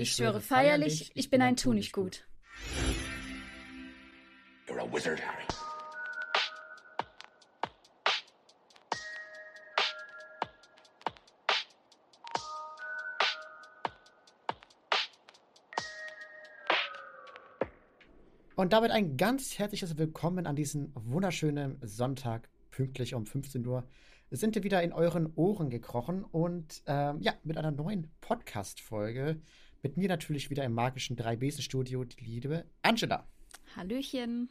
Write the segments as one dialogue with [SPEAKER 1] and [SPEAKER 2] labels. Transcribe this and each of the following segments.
[SPEAKER 1] Ich schwöre feierlich, ich bin ein Tunichtgut. You're a wizard, Harry.
[SPEAKER 2] Und damit ein ganz herzliches Willkommen an diesem wunderschönen Sonntag, pünktlich um 15 Uhr. Sind wir wieder in euren Ohren gekrochen und ähm, ja, mit einer neuen Podcast-Folge. Mit mir natürlich wieder im magischen 3-Besen-Studio, die liebe Angela.
[SPEAKER 1] Hallöchen.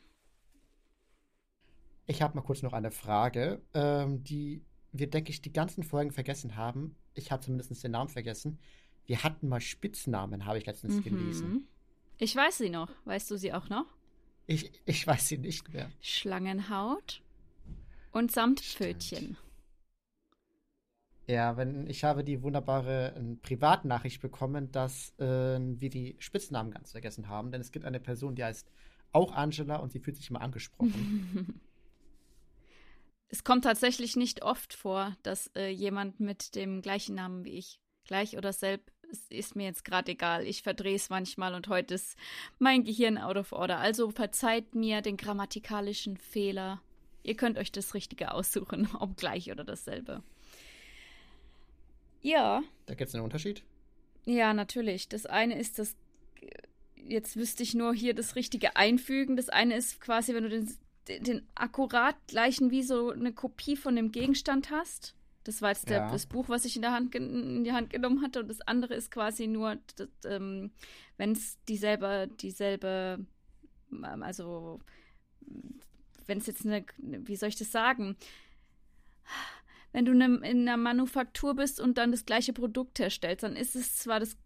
[SPEAKER 2] Ich habe mal kurz noch eine Frage, ähm, die wir, denke ich, die ganzen Folgen vergessen haben. Ich habe zumindest den Namen vergessen. Wir hatten mal Spitznamen, habe ich letztens mhm. gelesen.
[SPEAKER 1] Ich weiß sie noch. Weißt du sie auch noch?
[SPEAKER 2] Ich, ich weiß sie nicht mehr.
[SPEAKER 1] Schlangenhaut und Samtpfötchen.
[SPEAKER 2] Ja, wenn ich habe die wunderbare äh, Privatnachricht bekommen, dass äh, wir die Spitznamen ganz vergessen haben, denn es gibt eine Person, die heißt auch Angela und sie fühlt sich immer angesprochen.
[SPEAKER 1] es kommt tatsächlich nicht oft vor, dass äh, jemand mit dem gleichen Namen wie ich, gleich oder selb, es ist mir jetzt gerade egal. Ich verdrehe es manchmal und heute ist mein Gehirn out of order. Also verzeiht mir den grammatikalischen Fehler. Ihr könnt euch das Richtige aussuchen, ob gleich oder dasselbe. Ja.
[SPEAKER 2] Da gibt es einen Unterschied?
[SPEAKER 1] Ja, natürlich. Das eine ist das. Jetzt wüsste ich nur hier das richtige Einfügen. Das eine ist quasi, wenn du den, den akkurat gleichen wie so eine Kopie von dem Gegenstand hast. Das war jetzt der, ja. das Buch, was ich in, der Hand, in die Hand genommen hatte. Und das andere ist quasi nur, ähm, wenn es dieselbe, dieselbe, ähm, also wenn es jetzt eine, wie soll ich das sagen? Wenn du in einer Manufaktur bist und dann das gleiche Produkt herstellst, dann ist es zwar das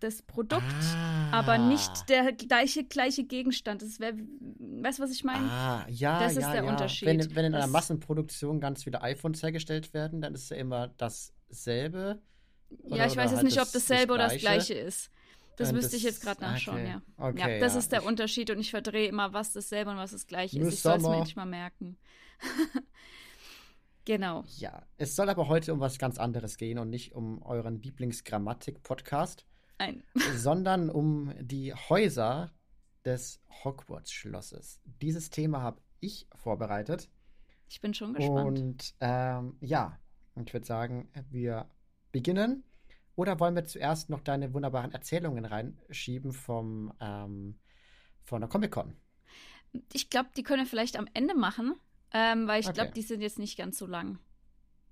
[SPEAKER 1] das Produkt, ah. aber nicht der gleiche, gleiche Gegenstand. Das wäre, weißt du, was ich meine?
[SPEAKER 2] Ah, ja,
[SPEAKER 1] Das
[SPEAKER 2] ja,
[SPEAKER 1] ist der
[SPEAKER 2] ja.
[SPEAKER 1] Unterschied.
[SPEAKER 2] Wenn, wenn in einer Massenproduktion ganz viele iPhones hergestellt werden, dann ist es ja immer dasselbe.
[SPEAKER 1] Oder, ja, ich weiß jetzt halt nicht, ob dasselbe das oder das gleiche ist. Das müsste ich jetzt gerade nachschauen, okay. ja. Okay, ja. Das ja. ist der Unterschied und ich verdrehe immer, was dasselbe und was das gleiche ist. Ich soll es mir endlich mal merken. Genau.
[SPEAKER 2] Ja, es soll aber heute um was ganz anderes gehen und nicht um euren Lieblingsgrammatik-Podcast.
[SPEAKER 1] Nein.
[SPEAKER 2] sondern um die Häuser des Hogwarts-Schlosses. Dieses Thema habe ich vorbereitet.
[SPEAKER 1] Ich bin schon gespannt.
[SPEAKER 2] Und ähm, ja, ich würde sagen, wir beginnen. Oder wollen wir zuerst noch deine wunderbaren Erzählungen reinschieben vom, ähm, von der Comic-Con?
[SPEAKER 1] Ich glaube, die können wir vielleicht am Ende machen, ähm, weil ich okay. glaube, die sind jetzt nicht ganz so lang.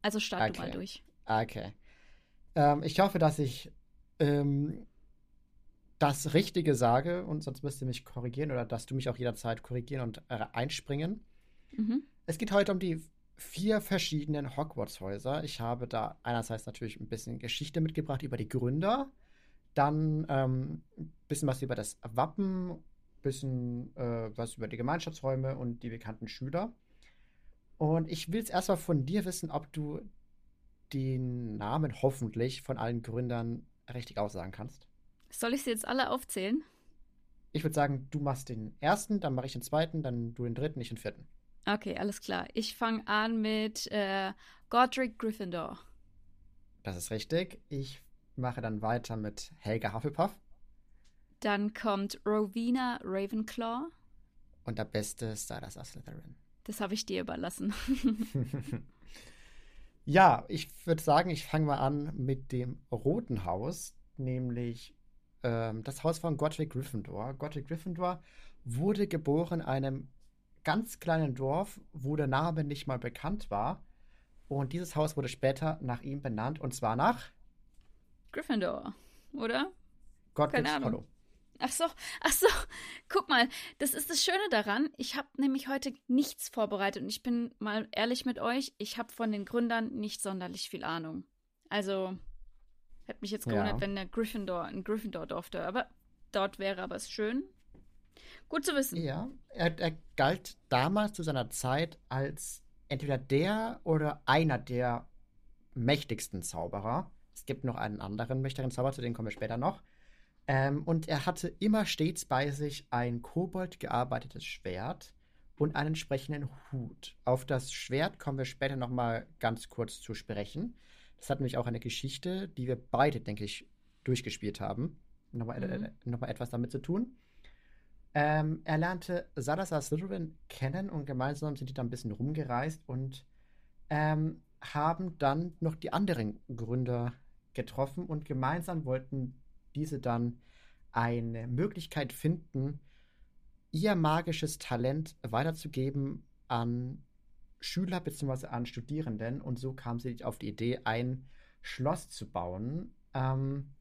[SPEAKER 1] Also start okay. du mal durch.
[SPEAKER 2] Okay. Ähm, ich hoffe, dass ich ähm, das Richtige sage und sonst müsst ihr mich korrigieren oder dass du mich auch jederzeit korrigieren und äh, einspringen. Mhm. Es geht heute um die vier verschiedenen Hogwarts-Häuser. Ich habe da einerseits natürlich ein bisschen Geschichte mitgebracht über die Gründer, dann ähm, ein bisschen was über das Wappen, ein bisschen äh, was über die Gemeinschaftsräume und die bekannten Schüler. Und ich will es erstmal von dir wissen, ob du den Namen hoffentlich von allen Gründern richtig aussagen kannst.
[SPEAKER 1] Soll ich sie jetzt alle aufzählen?
[SPEAKER 2] Ich würde sagen, du machst den ersten, dann mache ich den zweiten, dann du den dritten, ich den vierten.
[SPEAKER 1] Okay, alles klar. Ich fange an mit äh, Godric Gryffindor.
[SPEAKER 2] Das ist richtig. Ich mache dann weiter mit Helga Hufflepuff.
[SPEAKER 1] Dann kommt Rowena Ravenclaw.
[SPEAKER 2] Und der beste Stardust Slytherin.
[SPEAKER 1] Das habe ich dir überlassen.
[SPEAKER 2] ja, ich würde sagen, ich fange mal an mit dem Roten Haus, nämlich ähm, das Haus von Godric Gryffindor. Godric Gryffindor wurde geboren in einem ganz kleinen Dorf, wo der Name nicht mal bekannt war. Und dieses Haus wurde später nach ihm benannt, und zwar nach
[SPEAKER 1] Gryffindor, oder?
[SPEAKER 2] Godric's Hollow.
[SPEAKER 1] Ach so, ach so, guck mal, das ist das Schöne daran. Ich habe nämlich heute nichts vorbereitet und ich bin mal ehrlich mit euch, ich habe von den Gründern nicht sonderlich viel Ahnung. Also, hätte mich jetzt gewundert, ja. wenn der Gryffindor ein Gryffindor durfte, aber dort wäre aber es schön. Gut zu wissen.
[SPEAKER 2] Ja, er, er galt damals zu seiner Zeit als entweder der oder einer der mächtigsten Zauberer. Es gibt noch einen anderen mächtigen Zauberer, zu dem kommen wir später noch. Ähm, und er hatte immer stets bei sich ein kobold gearbeitetes Schwert und einen entsprechenden Hut. Auf das Schwert kommen wir später nochmal ganz kurz zu sprechen. Das hat nämlich auch eine Geschichte, die wir beide, denke ich, durchgespielt haben. nochmal, mhm. äh, noch etwas damit zu tun. Ähm, er lernte Salazar Slytherin kennen und gemeinsam sind die dann ein bisschen rumgereist und ähm, haben dann noch die anderen Gründer getroffen und gemeinsam wollten diese dann eine Möglichkeit finden, ihr magisches Talent weiterzugeben an Schüler bzw. an Studierenden. Und so kam sie auf die Idee, ein Schloss zu bauen. Ähm,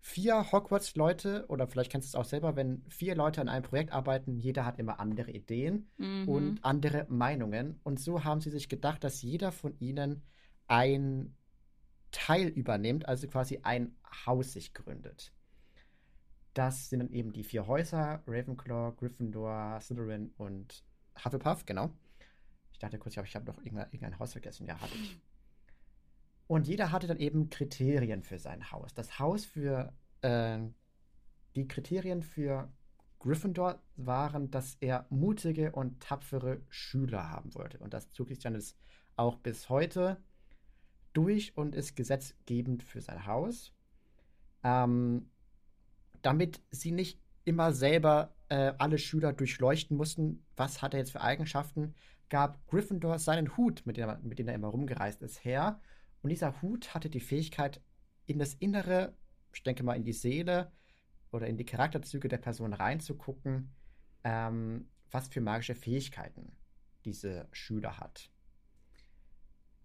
[SPEAKER 2] vier Hogwarts-Leute, oder vielleicht kennst du es auch selber, wenn vier Leute an einem Projekt arbeiten, jeder hat immer andere Ideen mhm. und andere Meinungen. Und so haben sie sich gedacht, dass jeder von ihnen ein Teil übernimmt, also quasi ein Haus sich gründet. Das sind dann eben die vier Häuser: Ravenclaw, Gryffindor, Slytherin und Hufflepuff, genau. Ich dachte kurz, ich habe noch irgendein, irgendein Haus vergessen. Ja, hatte ich. Und jeder hatte dann eben Kriterien für sein Haus. Das Haus für äh, die Kriterien für Gryffindor waren, dass er mutige und tapfere Schüler haben wollte. Und das zog sich dann auch bis heute durch und ist gesetzgebend für sein Haus. Ähm, damit sie nicht immer selber äh, alle Schüler durchleuchten mussten, was hat er jetzt für Eigenschaften, gab Gryffindor seinen Hut, mit dem, er, mit dem er immer rumgereist ist, her und dieser Hut hatte die Fähigkeit, in das Innere, ich denke mal in die Seele oder in die Charakterzüge der Person reinzugucken, ähm, was für magische Fähigkeiten diese Schüler hat.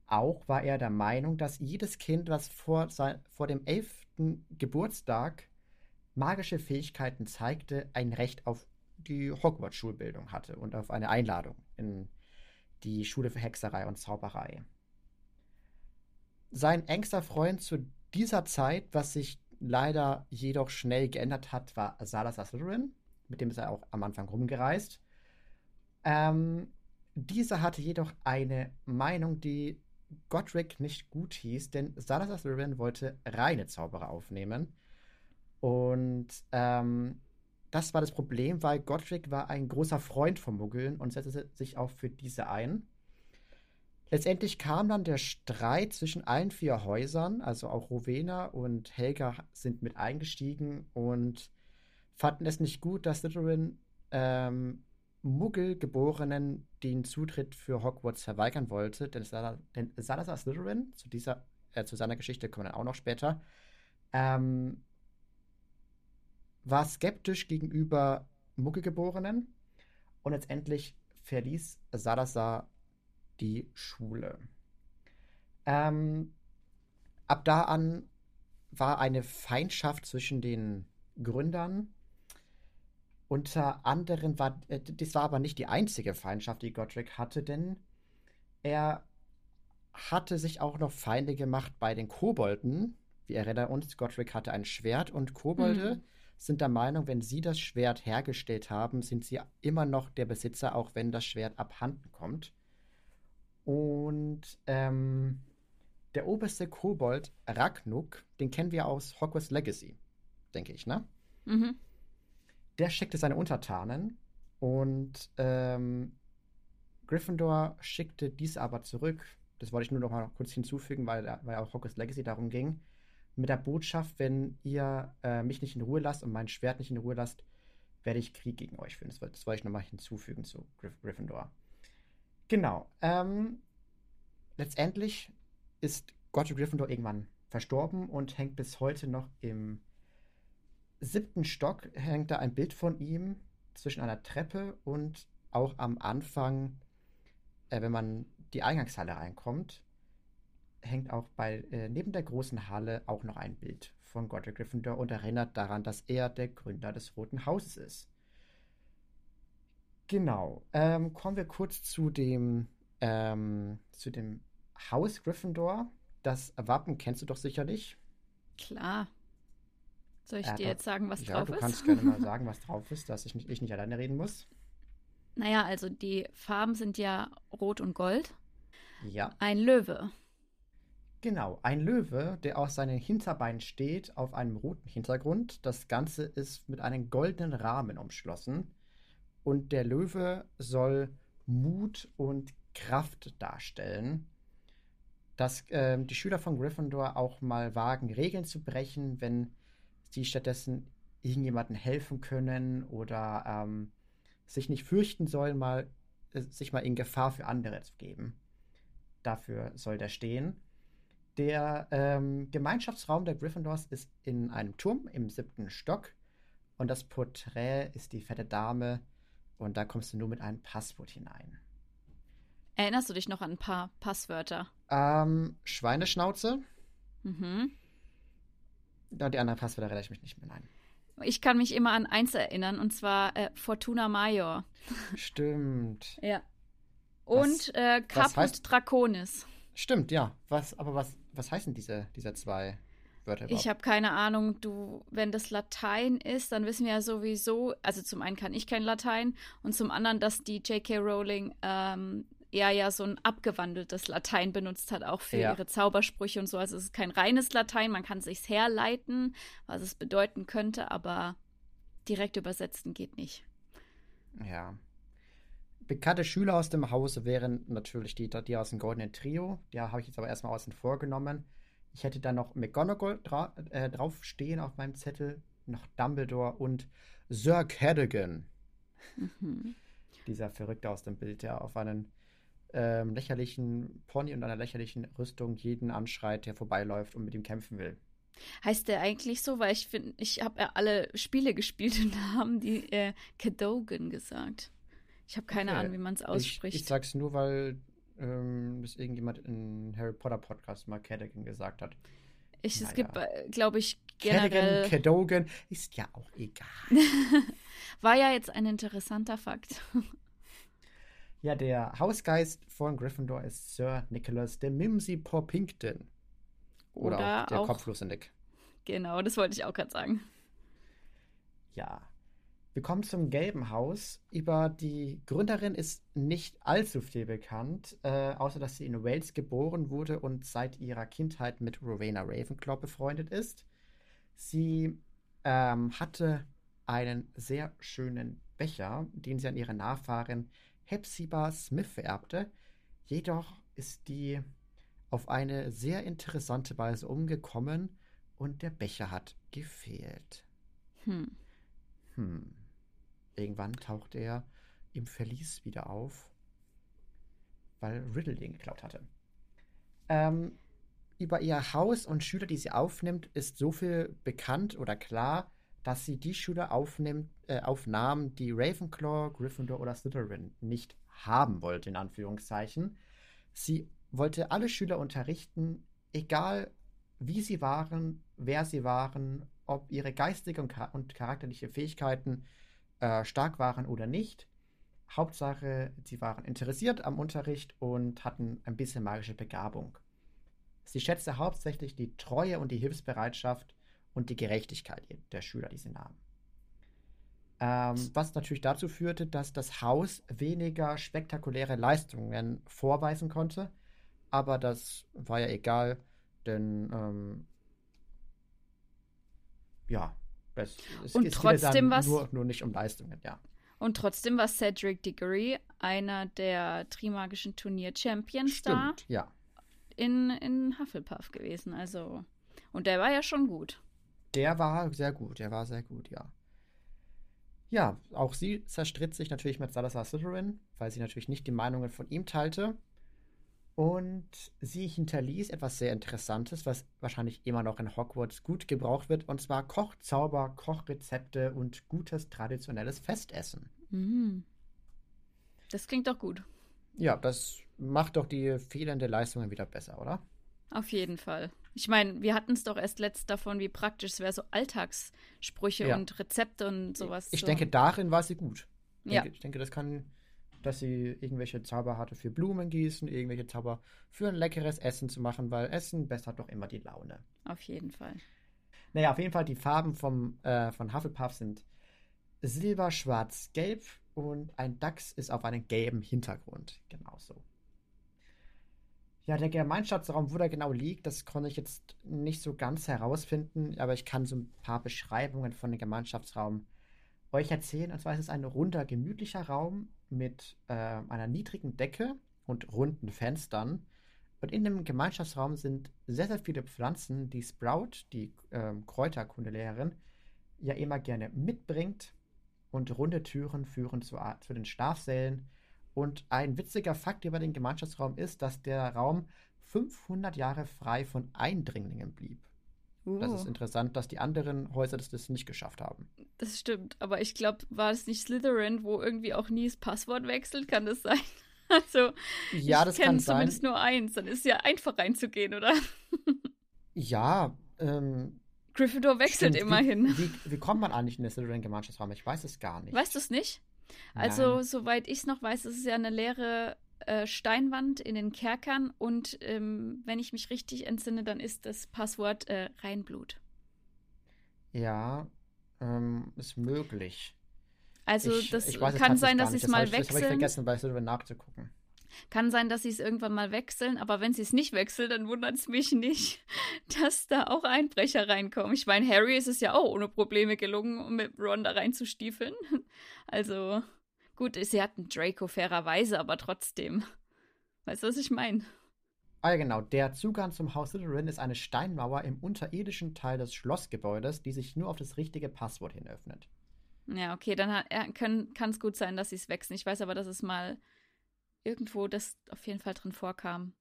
[SPEAKER 2] Auch war er der Meinung, dass jedes Kind, was vor, sein, vor dem elften Geburtstag magische Fähigkeiten zeigte, ein Recht auf die Hogwarts-Schulbildung hatte und auf eine Einladung in die Schule für Hexerei und Zauberei sein engster Freund zu dieser Zeit, was sich leider jedoch schnell geändert hat, war Salazar Slytherin. Mit dem ist er auch am Anfang rumgereist. Ähm, dieser hatte jedoch eine Meinung, die Godric nicht gut hieß, denn Salazar Slytherin wollte reine Zauberer aufnehmen. Und ähm, das war das Problem, weil Godric war ein großer Freund von Muggeln und setzte sich auch für diese ein. Letztendlich kam dann der Streit zwischen allen vier Häusern, also auch Rowena und Helga sind mit eingestiegen und fanden es nicht gut, dass Slytherin ähm, Muggelgeborenen den Zutritt für Hogwarts verweigern wollte, denn, Sal denn Salazar Slytherin, zu, dieser, äh, zu seiner Geschichte kommen wir dann auch noch später, ähm, war skeptisch gegenüber Muggelgeborenen und letztendlich verließ Salazar die Schule. Ähm, ab da an war eine Feindschaft zwischen den Gründern. Unter anderem war, äh, das war aber nicht die einzige Feindschaft, die Godric hatte, denn er hatte sich auch noch Feinde gemacht bei den Kobolden. Wir erinnern uns, Godric hatte ein Schwert und Kobolde mhm. Sind der Meinung, wenn sie das Schwert hergestellt haben, sind sie immer noch der Besitzer, auch wenn das Schwert abhanden kommt. Und ähm, der oberste Kobold, Ragnuk, den kennen wir aus Hogwarts Legacy, denke ich, ne? Mhm. Der schickte seine Untertanen und ähm, Gryffindor schickte dies aber zurück. Das wollte ich nur noch mal kurz hinzufügen, weil, weil auch Hogwarts Legacy darum ging. Mit der Botschaft, wenn ihr äh, mich nicht in Ruhe lasst und mein Schwert nicht in Ruhe lasst, werde ich Krieg gegen euch führen. Das, das wollte ich noch mal hinzufügen zu Gryff Gryffindor. Genau. Ähm, letztendlich ist Godric Gryffindor irgendwann verstorben und hängt bis heute noch im siebten Stock, hängt da ein Bild von ihm zwischen einer Treppe und auch am Anfang, äh, wenn man die Eingangshalle reinkommt, hängt auch bei, äh, neben der großen Halle auch noch ein Bild von Godric Gryffindor und erinnert daran, dass er der Gründer des Roten Hauses ist. Genau. Ähm, kommen wir kurz zu dem, ähm, zu dem Haus Gryffindor. Das Wappen kennst du doch sicherlich.
[SPEAKER 1] Klar. Soll ich äh, dir jetzt sagen, was
[SPEAKER 2] ja,
[SPEAKER 1] drauf ist?
[SPEAKER 2] Ja, du kannst gerne mal sagen, was drauf ist, dass ich nicht, ich nicht alleine reden muss.
[SPEAKER 1] Naja, also die Farben sind ja Rot und Gold.
[SPEAKER 2] Ja.
[SPEAKER 1] Ein Löwe.
[SPEAKER 2] Genau, ein Löwe, der aus seinen Hinterbeinen steht, auf einem roten Hintergrund. Das Ganze ist mit einem goldenen Rahmen umschlossen. Und der Löwe soll Mut und Kraft darstellen. Dass äh, die Schüler von Gryffindor auch mal wagen, Regeln zu brechen, wenn sie stattdessen irgendjemandem helfen können oder ähm, sich nicht fürchten sollen, mal äh, sich mal in Gefahr für andere zu geben. Dafür soll der stehen. Der ähm, Gemeinschaftsraum der Gryffindors ist in einem Turm im siebten Stock und das Porträt ist die fette Dame und da kommst du nur mit einem Passwort hinein.
[SPEAKER 1] Erinnerst du dich noch an ein paar Passwörter?
[SPEAKER 2] Ähm, Schweineschnauze. Mhm. Und die anderen Passwörter erinnere ich mich nicht mehr, nein.
[SPEAKER 1] Ich kann mich immer an eins erinnern, und zwar äh, Fortuna Major.
[SPEAKER 2] Stimmt.
[SPEAKER 1] ja. Und was, äh, Caput Draconis.
[SPEAKER 2] Stimmt, ja. Was, aber was, was heißen diese, diese zwei Wörter
[SPEAKER 1] überhaupt? Ich habe keine Ahnung. Du, wenn das Latein ist, dann wissen wir ja sowieso, also zum einen kann ich kein Latein und zum anderen, dass die J.K. Rowling ähm, eher ja so ein abgewandeltes Latein benutzt hat, auch für ja. ihre Zaubersprüche und so. Also es ist kein reines Latein, man kann sich's herleiten, was es bedeuten könnte, aber direkt übersetzen geht nicht.
[SPEAKER 2] Ja. Bekannte Schüler aus dem Hause wären natürlich die, die aus dem Goldenen Trio. Die habe ich jetzt aber erstmal außen vor genommen. Ich hätte da noch McGonagall dra äh, draufstehen auf meinem Zettel, noch Dumbledore und Sir Cadogan. Mhm. Dieser Verrückte aus dem Bild, der auf einen ähm, lächerlichen Pony und einer lächerlichen Rüstung jeden anschreit, der vorbeiläuft und mit ihm kämpfen will.
[SPEAKER 1] Heißt der eigentlich so? Weil ich finde, ich habe ja alle Spiele gespielt und da haben die äh, Cadogan gesagt. Ich habe keine okay. Ahnung, wie man es ausspricht.
[SPEAKER 2] Ich, ich sag's nur, weil ähm, das irgendjemand in Harry Potter Podcast mal Cadogan gesagt hat.
[SPEAKER 1] Ich, naja. Es gibt, äh, glaube ich, generell.
[SPEAKER 2] Cadogan, Cadogan, ist ja auch egal.
[SPEAKER 1] War ja jetzt ein interessanter Fakt.
[SPEAKER 2] Ja, der Hausgeist von Gryffindor ist Sir Nicholas de Mimsy Porpington. Oder, Oder auch der auch, kopflose Nick.
[SPEAKER 1] Genau, das wollte ich auch gerade sagen.
[SPEAKER 2] Ja. Wir kommen zum Gelben Haus. Über die Gründerin ist nicht allzu viel bekannt, äh, außer dass sie in Wales geboren wurde und seit ihrer Kindheit mit Rowena Ravenclaw befreundet ist. Sie ähm, hatte einen sehr schönen Becher, den sie an ihre Nachfahren Hepzibah Smith vererbte. Jedoch ist die auf eine sehr interessante Weise umgekommen und der Becher hat gefehlt. Hm. Hm. Irgendwann taucht er im Verlies wieder auf, weil Riddle den geklaut hatte. Ähm, über ihr Haus und Schüler, die sie aufnimmt, ist so viel bekannt oder klar, dass sie die Schüler aufnimmt, äh, aufnahm, die Ravenclaw, Gryffindor oder Slytherin nicht haben wollte, in Anführungszeichen. Sie wollte alle Schüler unterrichten, egal wie sie waren, wer sie waren, ob ihre geistige und, und charakterliche Fähigkeiten äh, stark waren oder nicht. Hauptsache, sie waren interessiert am Unterricht und hatten ein bisschen magische Begabung. Sie schätzte hauptsächlich die Treue und die Hilfsbereitschaft und die Gerechtigkeit der Schüler, die sie nahmen. Ähm, was natürlich dazu führte, dass das Haus weniger spektakuläre Leistungen vorweisen konnte. Aber das war ja egal, denn ähm, ja, es, es,
[SPEAKER 1] und es trotzdem was
[SPEAKER 2] nur, nur nicht um Leistungen, ja.
[SPEAKER 1] Und trotzdem war Cedric Diggory einer der Trimagischen Turnier-Champions da.
[SPEAKER 2] ja.
[SPEAKER 1] In, in Hufflepuff gewesen, also. Und der war ja schon gut.
[SPEAKER 2] Der war sehr gut, der war sehr gut, ja. Ja, auch sie zerstritt sich natürlich mit Salazar Slytherin, weil sie natürlich nicht die Meinungen von ihm teilte. Und sie hinterließ etwas sehr Interessantes, was wahrscheinlich immer noch in Hogwarts gut gebraucht wird, und zwar Kochzauber, Kochrezepte und gutes traditionelles Festessen. Mhm.
[SPEAKER 1] Das klingt doch gut.
[SPEAKER 2] Ja, das macht doch die fehlende Leistungen wieder besser, oder?
[SPEAKER 1] Auf jeden Fall. Ich meine, wir hatten es doch erst letzt davon, wie praktisch es wäre, so Alltagssprüche ja. und Rezepte und sowas.
[SPEAKER 2] Ich so. denke, darin war sie gut. Ich ja. Denke, ich denke, das kann, dass sie irgendwelche Zauber hatte für Blumen gießen, irgendwelche Zauber für ein leckeres Essen zu machen, weil Essen bessert doch immer die Laune.
[SPEAKER 1] Auf jeden Fall.
[SPEAKER 2] Naja, auf jeden Fall, die Farben vom, äh, von Hufflepuff sind Silber, Schwarz, Gelb und ein Dachs ist auf einem gelben Hintergrund. Genauso. Ja, der Gemeinschaftsraum, wo der genau liegt, das konnte ich jetzt nicht so ganz herausfinden, aber ich kann so ein paar Beschreibungen von dem Gemeinschaftsraum euch erzählen. Und zwar ist es ein runder, gemütlicher Raum mit äh, einer niedrigen Decke und runden Fenstern. Und in dem Gemeinschaftsraum sind sehr, sehr viele Pflanzen, die Sprout, die äh, Kräuterkundelehrerin, ja immer gerne mitbringt. Und runde Türen führen zu, zu den Schlafsälen. Und ein witziger Fakt über den Gemeinschaftsraum ist, dass der Raum 500 Jahre frei von Eindringlingen blieb. Uh. Das ist uh. interessant, dass die anderen Häuser das, das nicht geschafft haben.
[SPEAKER 1] Das stimmt, aber ich glaube, war es nicht Slytherin, wo irgendwie auch nie das Passwort wechselt? Kann das sein? Also, ja, das ich kenne zumindest nur eins. Dann ist es ja einfach reinzugehen, oder?
[SPEAKER 2] ja, ähm.
[SPEAKER 1] Gryffindor wechselt stimmt. immerhin.
[SPEAKER 2] Wie, wie, wie, kommt man eigentlich in den Slytherin-Gemeinschaftsraum? Ich weiß es gar nicht.
[SPEAKER 1] Weißt du es nicht? Also, Nein. soweit ich es noch weiß, ist es ja eine leere äh, Steinwand in den Kerkern und ähm, wenn ich mich richtig entsinne, dann ist das Passwort äh, Reinblut.
[SPEAKER 2] Ja, ähm, ist möglich.
[SPEAKER 1] Also ich, das ich kann sein, dass sie es mal wechseln. Das habe ich
[SPEAKER 2] vergessen, bei Silver nachzugucken.
[SPEAKER 1] Kann sein, dass sie es irgendwann mal wechseln, aber wenn sie es nicht wechseln, dann wundert es mich nicht, dass da auch Einbrecher reinkommen. Ich meine, Harry ist es ja auch ohne Probleme gelungen, um mit Ron da reinzustiefeln. Also Gut, sie hatten Draco fairerweise, aber trotzdem. Weißt du, was ich meine?
[SPEAKER 2] Ah ja, genau. Der Zugang zum Haus Slytherin ist eine Steinmauer im unterirdischen Teil des Schlossgebäudes, die sich nur auf das richtige Passwort hin öffnet.
[SPEAKER 1] Ja, okay, dann kann es gut sein, dass sie es wechseln. Ich weiß aber, dass es mal irgendwo das auf jeden Fall drin vorkam.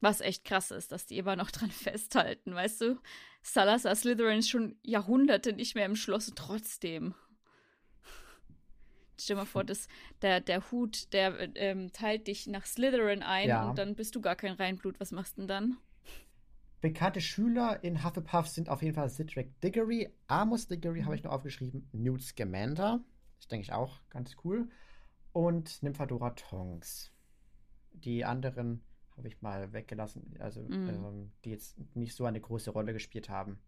[SPEAKER 1] Was echt krass ist, dass die immer noch dran festhalten, weißt du? Salazar Slytherin ist schon Jahrhunderte nicht mehr im Schloss trotzdem. Stell dir mal vor, dass der, der Hut, der ähm, teilt dich nach Slytherin ein ja. und dann bist du gar kein Reinblut. Was machst du denn dann?
[SPEAKER 2] Bekannte Schüler in Hufflepuff sind auf jeden Fall Cedric Diggory, Amos Diggory mhm. habe ich noch aufgeschrieben, Newt Scamander, das denke ich auch ganz cool, und Nymphadora Tonks. Die anderen habe ich mal weggelassen, also mhm. ähm, die jetzt nicht so eine große Rolle gespielt haben.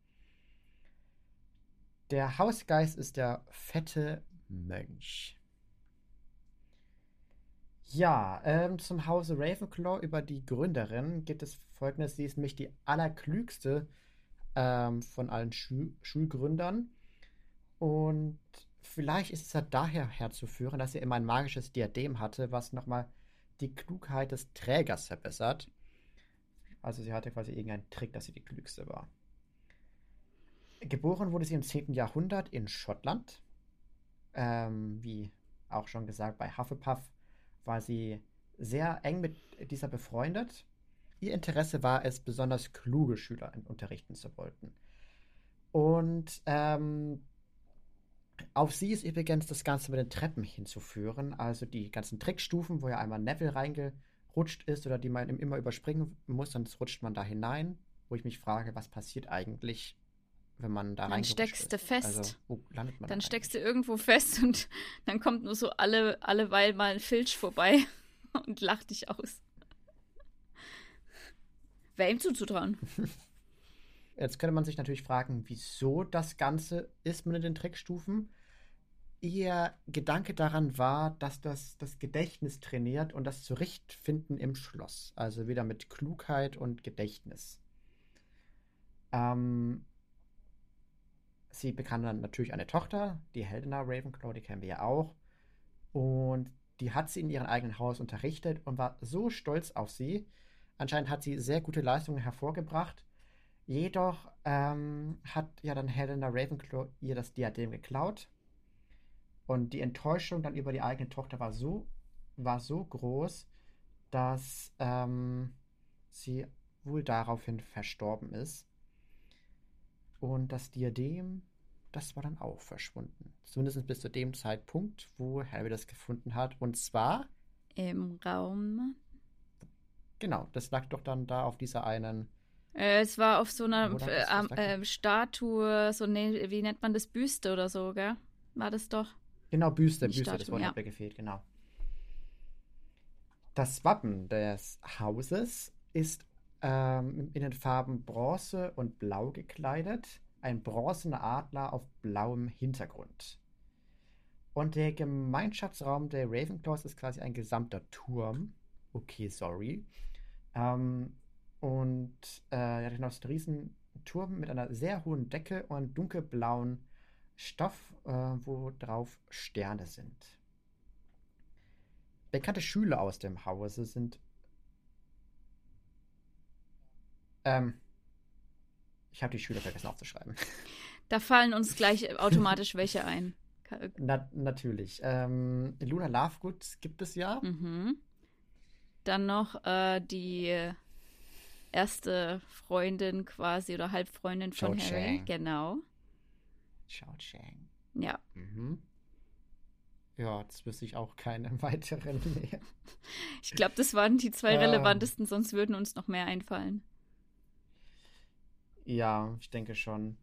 [SPEAKER 2] Der Hausgeist ist der fette Mönch. Ja, ähm, zum Hause Ravenclaw über die Gründerin gibt es folgendes: Sie ist nämlich die allerklügste ähm, von allen Schu Schulgründern. Und vielleicht ist es ja daher herzuführen, dass sie immer ein magisches Diadem hatte, was nochmal die Klugheit des Trägers verbessert. Also sie hatte quasi irgendeinen Trick, dass sie die klügste war. Geboren wurde sie im 10. Jahrhundert in Schottland. Ähm, wie auch schon gesagt, bei Hufflepuff war sie sehr eng mit dieser befreundet. Ihr Interesse war es, besonders kluge Schüler unterrichten zu wollen. Und ähm, auf sie ist übrigens das Ganze mit den Treppen hinzuführen, also die ganzen Trickstufen, wo ja einmal Neville reingerutscht ist oder die man immer überspringen muss, sonst rutscht man da hinein, wo ich mich frage, was passiert eigentlich, wenn man da
[SPEAKER 1] Dann steckst du fest. Also, wo landet man dann steckst du irgendwo fest und dann kommt nur so alle, alleweil mal ein Filch vorbei und lacht dich aus. Wäre ihm zuzutrauen.
[SPEAKER 2] Jetzt könnte man sich natürlich fragen, wieso das Ganze ist mit den Trickstufen. Ihr Gedanke daran war, dass das das Gedächtnis trainiert und das Zurechtfinden im Schloss. Also wieder mit Klugheit und Gedächtnis. Ähm, Sie bekam dann natürlich eine Tochter, die Helena Ravenclaw, die kennen wir ja auch. Und die hat sie in ihrem eigenen Haus unterrichtet und war so stolz auf sie. Anscheinend hat sie sehr gute Leistungen hervorgebracht. Jedoch ähm, hat ja dann Helena Ravenclaw ihr das Diadem geklaut. Und die Enttäuschung dann über die eigene Tochter war so, war so groß, dass ähm, sie wohl daraufhin verstorben ist. Und das Diadem, das war dann auch verschwunden. Zumindest bis zu dem Zeitpunkt, wo Harry das gefunden hat. Und zwar
[SPEAKER 1] im Raum.
[SPEAKER 2] Genau, das lag doch dann da auf dieser einen.
[SPEAKER 1] Äh, es war auf so einer äh, äh, Statue, so ne, wie nennt man das Büste oder so, gell? War das doch?
[SPEAKER 2] Genau, Büste, Die Büste, Statue, das Wort ja. gefehlt, genau. Das Wappen des Hauses ist ähm, in den Farben Bronze und Blau gekleidet. Ein bronzener Adler auf blauem Hintergrund. Und der Gemeinschaftsraum der Ravenclaws ist quasi ein gesamter Turm. Okay, sorry. Ähm, und äh, er hat noch einen riesen Turm mit einer sehr hohen Decke und dunkelblauen Stoff, äh, wo drauf Sterne sind. Bekannte Schüler aus dem Hause sind ähm, ich habe die Schüler vergessen aufzuschreiben.
[SPEAKER 1] Da fallen uns gleich automatisch welche ein.
[SPEAKER 2] Na, natürlich. Ähm, Luna Lovegood gibt es ja.
[SPEAKER 1] Mhm. Dann noch äh, die erste Freundin quasi oder Halbfreundin von Cho Harry. Chang. Genau.
[SPEAKER 2] Chao Chang.
[SPEAKER 1] Ja.
[SPEAKER 2] Mhm. Ja, jetzt wüsste ich auch keine weiteren mehr.
[SPEAKER 1] Ich glaube, das waren die zwei ähm. relevantesten, sonst würden uns noch mehr einfallen.
[SPEAKER 2] Ja, ich denke schon.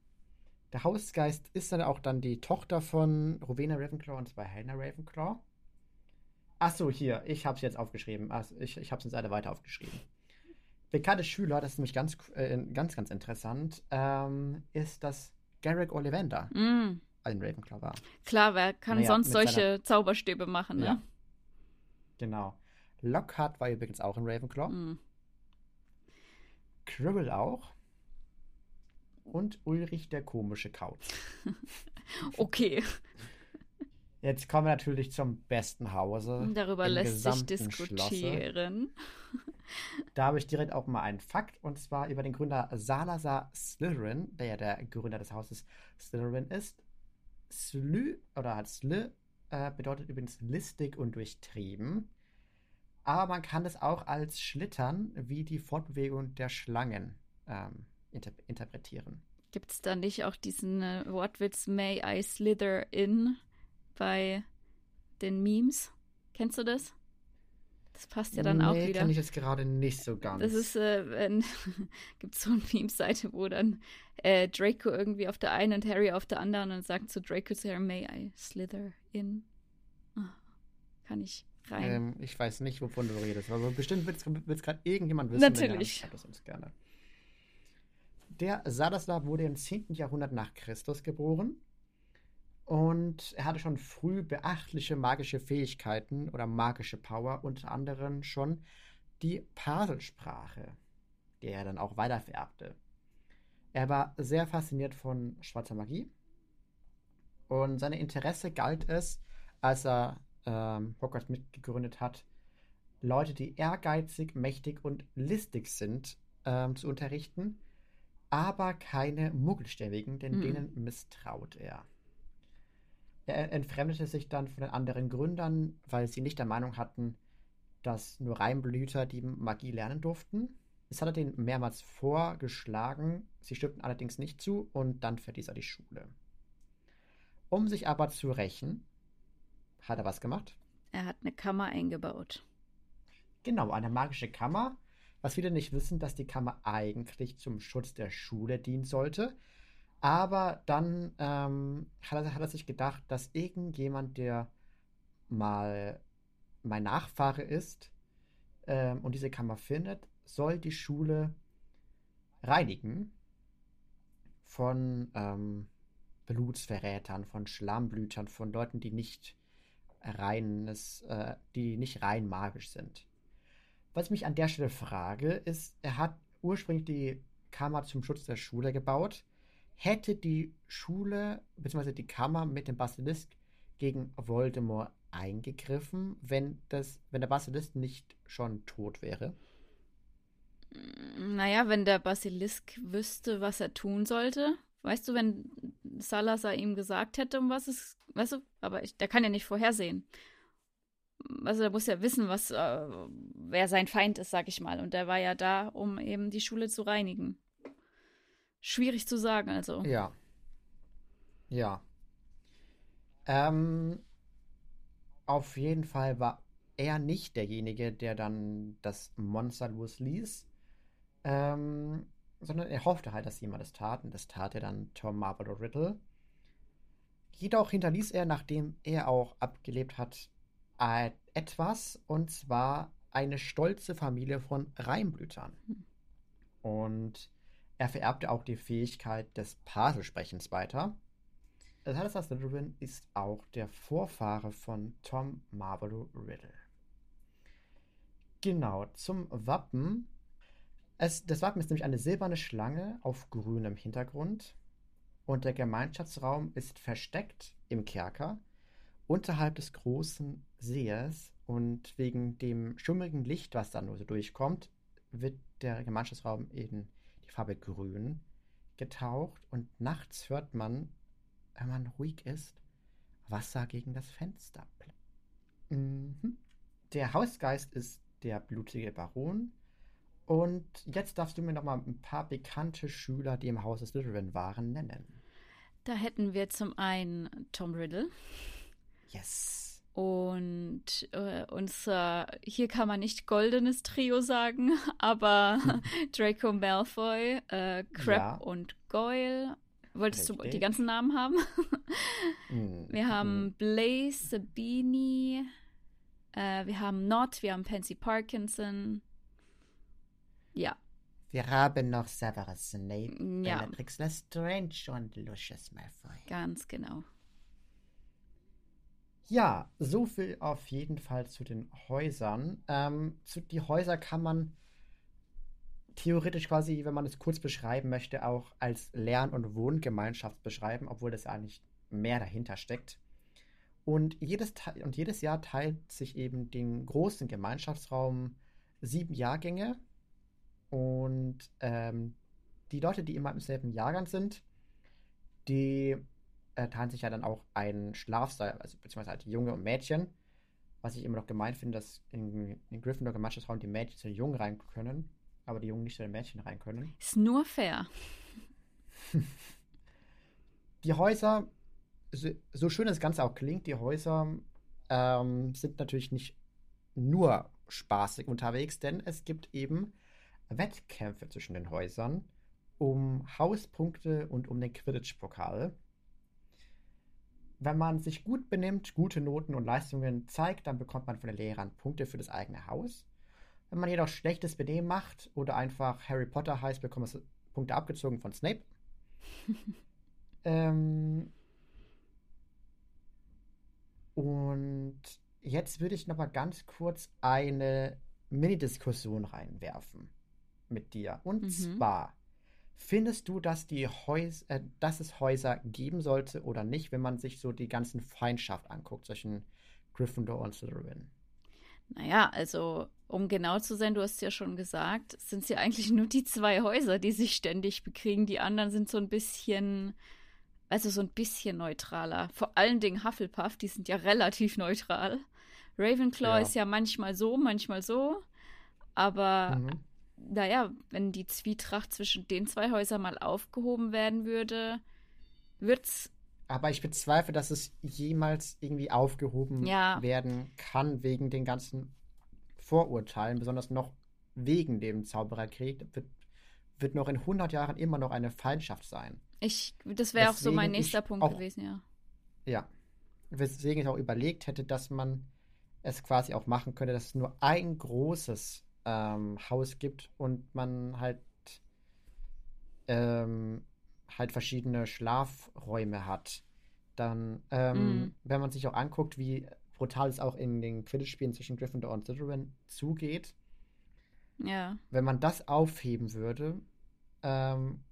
[SPEAKER 2] Der Hausgeist ist dann auch dann die Tochter von Rowena Ravenclaw und zwar Helena Ravenclaw. Achso, hier, ich habe es jetzt aufgeschrieben. Also ich ich habe es eine Seite weiter aufgeschrieben. Bekannte Schüler, das ist nämlich ganz, äh, ganz, ganz interessant, ähm, ist, dass Garrick Ollivander mm. ein Ravenclaw war.
[SPEAKER 1] Klar, wer kann naja, sonst solche seiner... Zauberstäbe machen, ne? Ja.
[SPEAKER 2] Genau. Lockhart war übrigens auch ein Ravenclaw. Mm. Quirrell auch und Ulrich der komische Kauz.
[SPEAKER 1] okay.
[SPEAKER 2] Jetzt kommen wir natürlich zum besten Hause.
[SPEAKER 1] Darüber lässt sich diskutieren.
[SPEAKER 2] Schlosse. Da habe ich direkt auch mal einen Fakt und zwar über den Gründer Salazar Slytherin, der ja der Gründer des Hauses Slytherin ist. Sly oder hat Sly äh, bedeutet übrigens listig und durchtrieben. Aber man kann es auch als Schlittern wie die Fortbewegung der Schlangen ähm, inter interpretieren.
[SPEAKER 1] Gibt es da nicht auch diesen äh, Wortwitz May I Slither in bei den Memes? Kennst du das? Das passt ja dann nee, auch wieder.
[SPEAKER 2] kann ich jetzt gerade nicht so ganz.
[SPEAKER 1] Das ist, äh, gibt so eine Meme-Seite, wo dann äh, Draco irgendwie auf der einen und Harry auf der anderen und sagt zu Draco zu Harry, May I slither in? Oh, kann ich rein.
[SPEAKER 2] Ähm, ich weiß nicht, wovon du redest, aber bestimmt wird es gerade irgendjemand wissen.
[SPEAKER 1] Natürlich.
[SPEAKER 2] Wenn das uns gerne. Der Salazar wurde im 10. Jahrhundert nach Christus geboren und er hatte schon früh beachtliche magische Fähigkeiten oder magische Power, unter anderem schon die Paselsprache, die er dann auch weitervererbte. Er war sehr fasziniert von schwarzer Magie und seine Interesse galt es, als er ähm, Hogwarts mitgegründet hat, Leute, die ehrgeizig, mächtig und listig sind, ähm, zu unterrichten aber keine Muggelstämmigen, denn mhm. denen misstraut er. Er entfremdete sich dann von den anderen Gründern, weil sie nicht der Meinung hatten, dass nur Reimblüter die Magie lernen durften. Es hat er denen mehrmals vorgeschlagen, sie stimmten allerdings nicht zu und dann verließ er die Schule. Um sich aber zu rächen, hat er was gemacht?
[SPEAKER 1] Er hat eine Kammer eingebaut.
[SPEAKER 2] Genau, eine magische Kammer, was viele nicht wissen, dass die Kammer eigentlich zum Schutz der Schule dienen sollte. Aber dann ähm, hat, er, hat, er, sich gedacht, dass irgendjemand, der mal mein Nachfahre ist ähm, und diese Kammer findet, soll die Schule reinigen von ähm, Blutsverrätern, von Schlammblütern, von Leuten, die nicht reines, äh, die nicht rein magisch sind. Was ich mich an der Stelle frage, ist, er hat ursprünglich die Kammer zum Schutz der Schule gebaut. Hätte die Schule bzw. die Kammer mit dem Basilisk gegen Voldemort eingegriffen, wenn, das, wenn der Basilisk nicht schon tot wäre?
[SPEAKER 1] Naja, wenn der Basilisk wüsste, was er tun sollte. Weißt du, wenn Salazar ihm gesagt hätte, um was es. Weißt du, aber ich, der kann ja nicht vorhersehen also er muss ja wissen, was, äh, wer sein Feind ist, sag ich mal. Und der war ja da, um eben die Schule zu reinigen. Schwierig zu sagen, also.
[SPEAKER 2] Ja. Ja. Ähm, auf jeden Fall war er nicht derjenige, der dann das Monster losließ, ähm, sondern er hoffte halt, dass jemand es tat. Und das tat er dann Tom Marble Riddle. Jedoch hinterließ er, nachdem er auch abgelebt hat, etwas, und zwar eine stolze Familie von Reimblütern. Und er vererbte auch die Fähigkeit des Paselsprechens weiter. Das heißt, dass Slytherin ist auch der Vorfahre von Tom Marvolo Riddle. Genau, zum Wappen. Es, das Wappen ist nämlich eine silberne Schlange auf grünem Hintergrund und der Gemeinschaftsraum ist versteckt im Kerker unterhalb des großen Sees und wegen dem schummigen Licht, was da nur so durchkommt, wird der Gemeinschaftsraum in die Farbe grün getaucht und nachts hört man, wenn man ruhig ist, Wasser gegen das Fenster. Mhm. Der Hausgeist ist der blutige Baron. Und jetzt darfst du mir noch mal ein paar bekannte Schüler, die im Haus des Slytherin waren, nennen.
[SPEAKER 1] Da hätten wir zum einen Tom Riddle.
[SPEAKER 2] Yes.
[SPEAKER 1] Und äh, unser, hier kann man nicht goldenes Trio sagen, aber Draco Malfoy, äh, Crab ja. und Goyle. Wolltest Richtig. du die ganzen Namen haben? mm. Wir haben mm. Blaze, Sabini, äh, wir haben Not, wir haben Pansy Parkinson. Ja.
[SPEAKER 2] Wir haben noch Severus Snape, ja. Bellatrix Lestrange und Lucius Malfoy.
[SPEAKER 1] Ganz genau.
[SPEAKER 2] Ja, so viel auf jeden Fall zu den Häusern. Ähm, zu, die Häuser kann man theoretisch quasi, wenn man es kurz beschreiben möchte, auch als Lern- und Wohngemeinschaft beschreiben, obwohl das eigentlich mehr dahinter steckt. Und jedes, und jedes Jahr teilt sich eben den großen Gemeinschaftsraum sieben Jahrgänge. Und ähm, die Leute, die immer im selben Jahrgang sind, die äh, teilen sich ja dann auch einen Schlafsaal, also beziehungsweise halt Junge und Mädchen. Was ich immer noch gemein finde, dass in, in Gryffindor Gemeinschaftsraum die Mädchen zu den Jungen rein können, aber die Jungen nicht zu den Mädchen rein können.
[SPEAKER 1] Ist nur fair.
[SPEAKER 2] die Häuser, so, so, schön das Ganze auch klingt, die Häuser ähm, sind natürlich nicht nur spaßig unterwegs, denn es gibt eben Wettkämpfe zwischen den Häusern um Hauspunkte und um den Quidditch-Pokal wenn man sich gut benimmt, gute Noten und Leistungen zeigt, dann bekommt man von den Lehrern Punkte für das eigene Haus. Wenn man jedoch schlechtes Benehmen macht oder einfach Harry Potter heißt, bekommt man Punkte abgezogen von Snape. ähm, und jetzt würde ich noch mal ganz kurz eine Mini-Diskussion reinwerfen mit dir. Und mhm. zwar, Findest du, dass, die Häus äh, dass es Häuser geben sollte oder nicht, wenn man sich so die ganzen Feindschaft anguckt zwischen Gryffindor und Slytherin?
[SPEAKER 1] Naja, also um genau zu sein, du hast ja schon gesagt, sind es ja eigentlich nur die zwei Häuser, die sich ständig bekriegen. Die anderen sind so ein bisschen, also so ein bisschen neutraler. Vor allen Dingen Hufflepuff, die sind ja relativ neutral. Ravenclaw ja. ist ja manchmal so, manchmal so. Aber mhm naja, wenn die Zwietracht zwischen den zwei Häusern mal aufgehoben werden würde, wird's.
[SPEAKER 2] Aber ich bezweifle, dass es jemals irgendwie aufgehoben ja. werden kann, wegen den ganzen Vorurteilen, besonders noch wegen dem Zaubererkrieg, wird, wird noch in 100 Jahren immer noch eine Feindschaft sein.
[SPEAKER 1] Ich, das wäre auch so mein nächster Punkt
[SPEAKER 2] auch,
[SPEAKER 1] gewesen, ja.
[SPEAKER 2] Ja. Weswegen ich auch überlegt hätte, dass man es quasi auch machen könnte, dass es nur ein großes ähm, Haus gibt und man halt ähm, halt verschiedene Schlafräume hat, dann, ähm, mm. wenn man sich auch anguckt, wie brutal es auch in den Quidditch-Spielen zwischen Gryffindor und Slytherin zugeht,
[SPEAKER 1] ja.
[SPEAKER 2] wenn man das aufheben würde, ähm,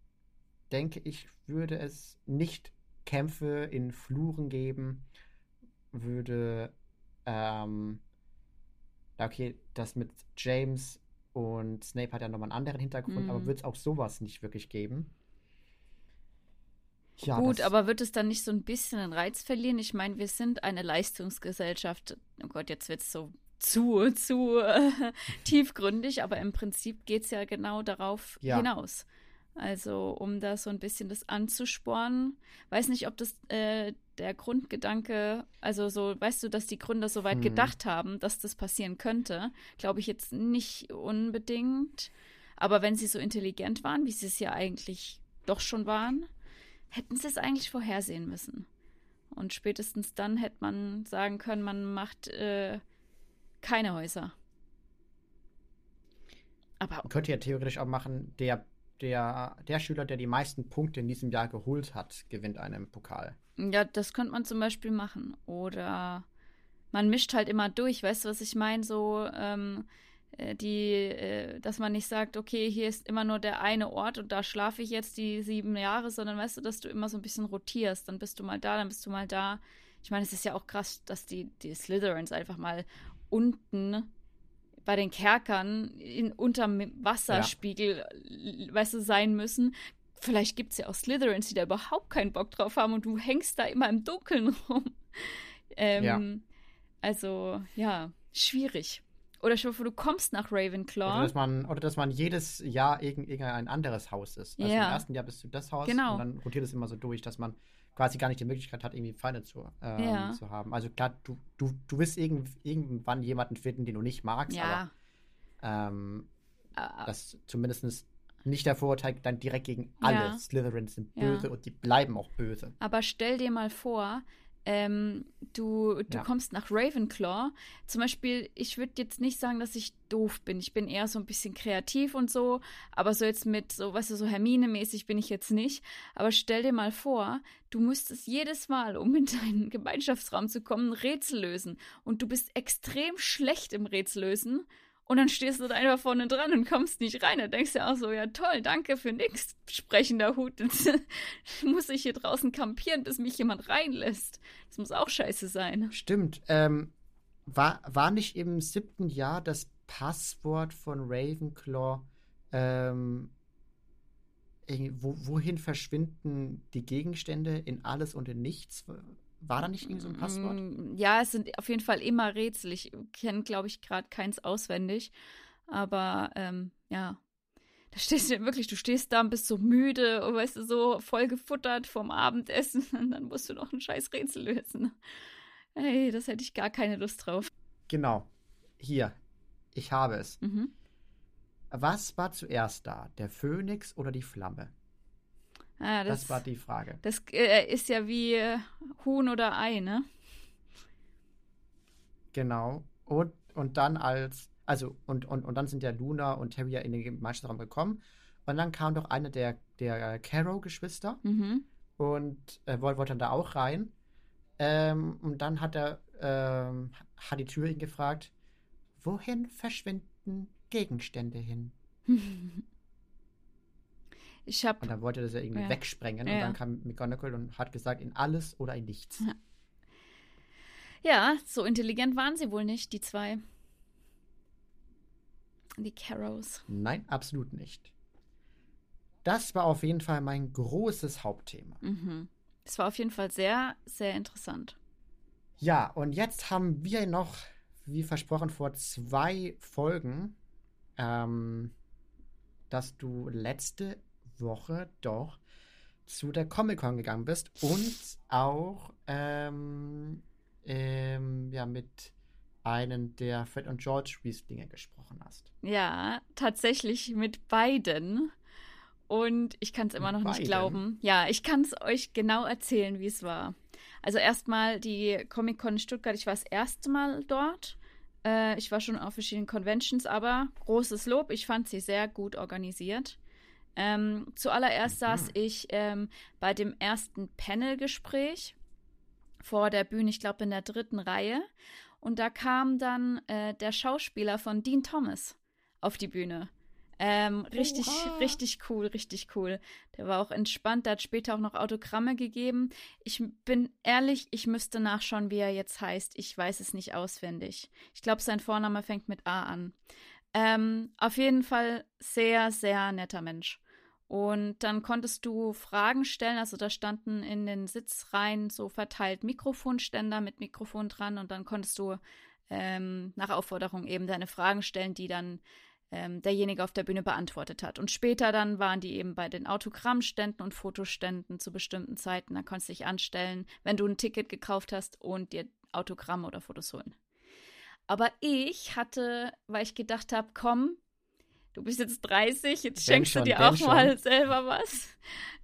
[SPEAKER 2] denke ich, würde es nicht Kämpfe in Fluren geben, würde ähm, okay, das mit James und Snape hat ja nochmal einen anderen Hintergrund, mhm. aber wird es auch sowas nicht wirklich geben?
[SPEAKER 1] Ja, Gut, aber wird es dann nicht so ein bisschen den Reiz verlieren? Ich meine, wir sind eine Leistungsgesellschaft. Oh Gott, jetzt wird es so zu, zu äh, tiefgründig, aber im Prinzip geht es ja genau darauf ja. hinaus. Also, um da so ein bisschen das anzuspornen. Weiß nicht, ob das äh, der Grundgedanke, also so, weißt du, dass die Gründer so weit hm. gedacht haben, dass das passieren könnte, glaube ich jetzt nicht unbedingt. Aber wenn sie so intelligent waren, wie sie es ja eigentlich doch schon waren, hätten sie es eigentlich vorhersehen müssen. Und spätestens dann hätte man sagen können, man macht äh, keine Häuser.
[SPEAKER 2] Aber man könnte ja theoretisch auch machen, der, der, der Schüler, der die meisten Punkte in diesem Jahr geholt hat, gewinnt einen Pokal.
[SPEAKER 1] Ja, das könnte man zum Beispiel machen. Oder man mischt halt immer durch, weißt du, was ich meine? So, ähm, äh, die, äh, dass man nicht sagt, okay, hier ist immer nur der eine Ort und da schlafe ich jetzt die sieben Jahre, sondern weißt du, dass du immer so ein bisschen rotierst. Dann bist du mal da, dann bist du mal da. Ich meine, es ist ja auch krass, dass die, die Slytherins einfach mal unten bei den Kerkern in, unterm Wasserspiegel, ja. weißt du, sein müssen vielleicht gibt es ja auch Slytherins, die da überhaupt keinen Bock drauf haben und du hängst da immer im Dunkeln rum. ähm, ja. Also, ja, schwierig. Oder schon, du kommst nach Ravenclaw.
[SPEAKER 2] Oder dass man, oder dass man jedes Jahr irgendein anderes Haus ist. Also ja. im ersten Jahr bist du das Haus genau. und dann rotiert es immer so durch, dass man quasi gar nicht die Möglichkeit hat, irgendwie Feinde zu, ähm, ja. zu haben. Also klar, du, du, du wirst irgend, irgendwann jemanden finden, den du nicht magst, ja. aber ähm, uh, das zumindest nicht der Vorurteil dann direkt gegen alle ja. Slytherins sind böse und die bleiben auch böse.
[SPEAKER 1] Aber stell dir mal vor, ähm, du, du ja. kommst nach Ravenclaw. Zum Beispiel, ich würde jetzt nicht sagen, dass ich doof bin. Ich bin eher so ein bisschen kreativ und so, aber so jetzt mit, so, weißt du, so Hermine-mäßig bin ich jetzt nicht. Aber stell dir mal vor, du müsstest jedes Mal, um in deinen Gemeinschaftsraum zu kommen, ein Rätsel lösen. Und du bist extrem schlecht im Rätsellösen und dann stehst du da einfach vorne dran und kommst nicht rein. Da denkst du auch so, ja toll, danke für nix, sprechender Hut. Jetzt muss ich hier draußen kampieren, bis mich jemand reinlässt. Das muss auch scheiße sein.
[SPEAKER 2] Stimmt. Ähm, war, war nicht im siebten Jahr das Passwort von Ravenclaw ähm, wo, wohin verschwinden die Gegenstände in alles und in nichts? War da nicht irgendwie so ein Passwort? Mm,
[SPEAKER 1] ja, es sind auf jeden Fall immer Rätsel. Ich kenne, glaube ich, gerade keins auswendig. Aber ähm, ja, da stehst du wirklich, du stehst da und bist so müde, und weißt du, so voll gefuttert vom Abendessen und dann musst du noch ein scheiß Rätsel lösen. Ey, das hätte ich gar keine Lust drauf.
[SPEAKER 2] Genau. Hier. Ich habe es. Mhm. Was war zuerst da? Der Phönix oder die Flamme? Ah, das, das, war die Frage.
[SPEAKER 1] Das äh, ist ja wie äh, Huhn oder Ei, ne?
[SPEAKER 2] Genau. Und, und dann als, also, und, und, und dann sind ja Luna und Harry ja in den Gemeinschaftsraum gekommen. Und dann kam doch eine der, der Caro-Geschwister mhm. und äh, wollte, wollte dann da auch rein. Ähm, und dann hat er, ähm, hat die Tür ihn gefragt, wohin verschwinden Gegenstände hin?
[SPEAKER 1] Ich hab,
[SPEAKER 2] und dann wollte das ja irgendwie ja. wegsprengen. Ja. Und dann kam McGonagall und hat gesagt, in alles oder in nichts.
[SPEAKER 1] Ja. ja, so intelligent waren sie wohl nicht, die zwei. Die Carrows.
[SPEAKER 2] Nein, absolut nicht. Das war auf jeden Fall mein großes Hauptthema.
[SPEAKER 1] Mhm. Es war auf jeden Fall sehr, sehr interessant.
[SPEAKER 2] Ja, und jetzt haben wir noch, wie versprochen, vor zwei Folgen, ähm, dass du letzte Woche doch zu der Comic-Con gegangen bist und auch ähm, ähm, ja, mit einem der Fred und George Rieslinge gesprochen hast.
[SPEAKER 1] Ja, tatsächlich mit beiden. Und ich kann es immer noch nicht glauben. Ja, ich kann es euch genau erzählen, wie es war. Also erstmal die Comic-Con Stuttgart, ich war das erste Mal dort. Äh, ich war schon auf verschiedenen Conventions, aber großes Lob, ich fand sie sehr gut organisiert. Ähm, zuallererst mhm. saß ich ähm, bei dem ersten Panel-Gespräch vor der Bühne, ich glaube in der dritten Reihe. Und da kam dann äh, der Schauspieler von Dean Thomas auf die Bühne. Ähm, richtig, Oha. richtig cool, richtig cool. Der war auch entspannt, der hat später auch noch Autogramme gegeben. Ich bin ehrlich, ich müsste nachschauen, wie er jetzt heißt. Ich weiß es nicht auswendig. Ich glaube, sein Vorname fängt mit A an. Ähm, auf jeden Fall sehr, sehr netter Mensch. Und dann konntest du Fragen stellen. Also da standen in den Sitzreihen so verteilt Mikrofonständer mit Mikrofon dran und dann konntest du ähm, nach Aufforderung eben deine Fragen stellen, die dann ähm, derjenige auf der Bühne beantwortet hat. Und später dann waren die eben bei den Autogrammständen und Fotoständen zu bestimmten Zeiten. Da konntest du dich anstellen, wenn du ein Ticket gekauft hast und dir Autogramme oder Fotos holen. Aber ich hatte, weil ich gedacht habe, komm, du bist jetzt 30, jetzt schenkst schon, du dir auch schon. mal selber was.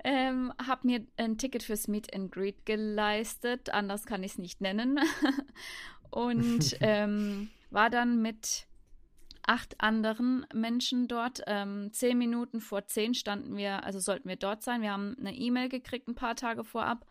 [SPEAKER 1] Ähm, hab mir ein Ticket fürs Meet and Greet geleistet, anders kann ich es nicht nennen. Und ähm, war dann mit acht anderen Menschen dort. Ähm, zehn Minuten vor zehn standen wir, also sollten wir dort sein. Wir haben eine E-Mail gekriegt ein paar Tage vorab,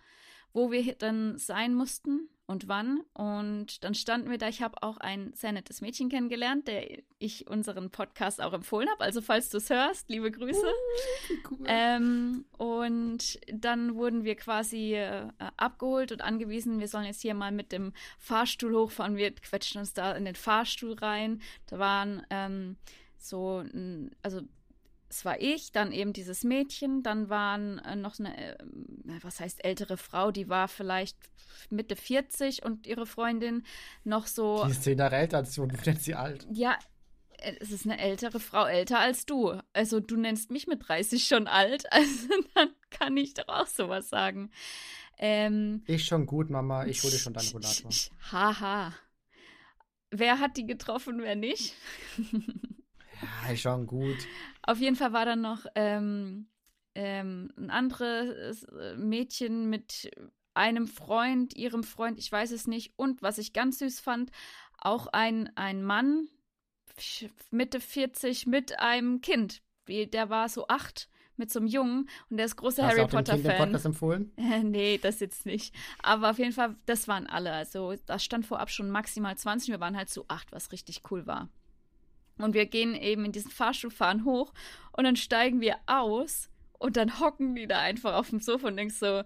[SPEAKER 1] wo wir dann sein mussten und wann. Und dann standen wir da. Ich habe auch ein sehr nettes Mädchen kennengelernt, der ich unseren Podcast auch empfohlen habe. Also falls du es hörst, liebe Grüße. Uh, cool. ähm, und dann wurden wir quasi äh, abgeholt und angewiesen, wir sollen jetzt hier mal mit dem Fahrstuhl hochfahren. Wir quetschen uns da in den Fahrstuhl rein. Da waren ähm, so, also es war ich, dann eben dieses Mädchen, dann waren äh, noch eine, äh, was heißt ältere Frau, die war vielleicht Mitte 40 und ihre Freundin noch so.
[SPEAKER 2] Die ist zehn Jahre älter als du und du nennst sie alt.
[SPEAKER 1] Ja, es ist eine ältere Frau, älter als du. Also du nennst mich mit 30 schon alt, also dann kann ich doch auch sowas sagen. Ähm,
[SPEAKER 2] ich schon gut, Mama, ich hole dir schon deinen Rollator.
[SPEAKER 1] Haha. Wer hat die getroffen, wer nicht?
[SPEAKER 2] ja, schon gut.
[SPEAKER 1] Auf jeden Fall war dann noch ähm, ähm, ein anderes äh, Mädchen mit einem Freund, ihrem Freund, ich weiß es nicht. Und was ich ganz süß fand, auch ein, ein Mann, Mitte 40, mit einem Kind. Der war so acht mit so einem Jungen und der ist großer Hast Harry Potter-Fan. den
[SPEAKER 2] Podcast empfohlen?
[SPEAKER 1] nee, das jetzt nicht. Aber auf jeden Fall, das waren alle. Also da stand vorab schon maximal 20. Wir waren halt so acht, was richtig cool war. Und wir gehen eben in diesen Fahrstuhl, fahren hoch und dann steigen wir aus und dann hocken die da einfach auf dem Sofa und denkst so,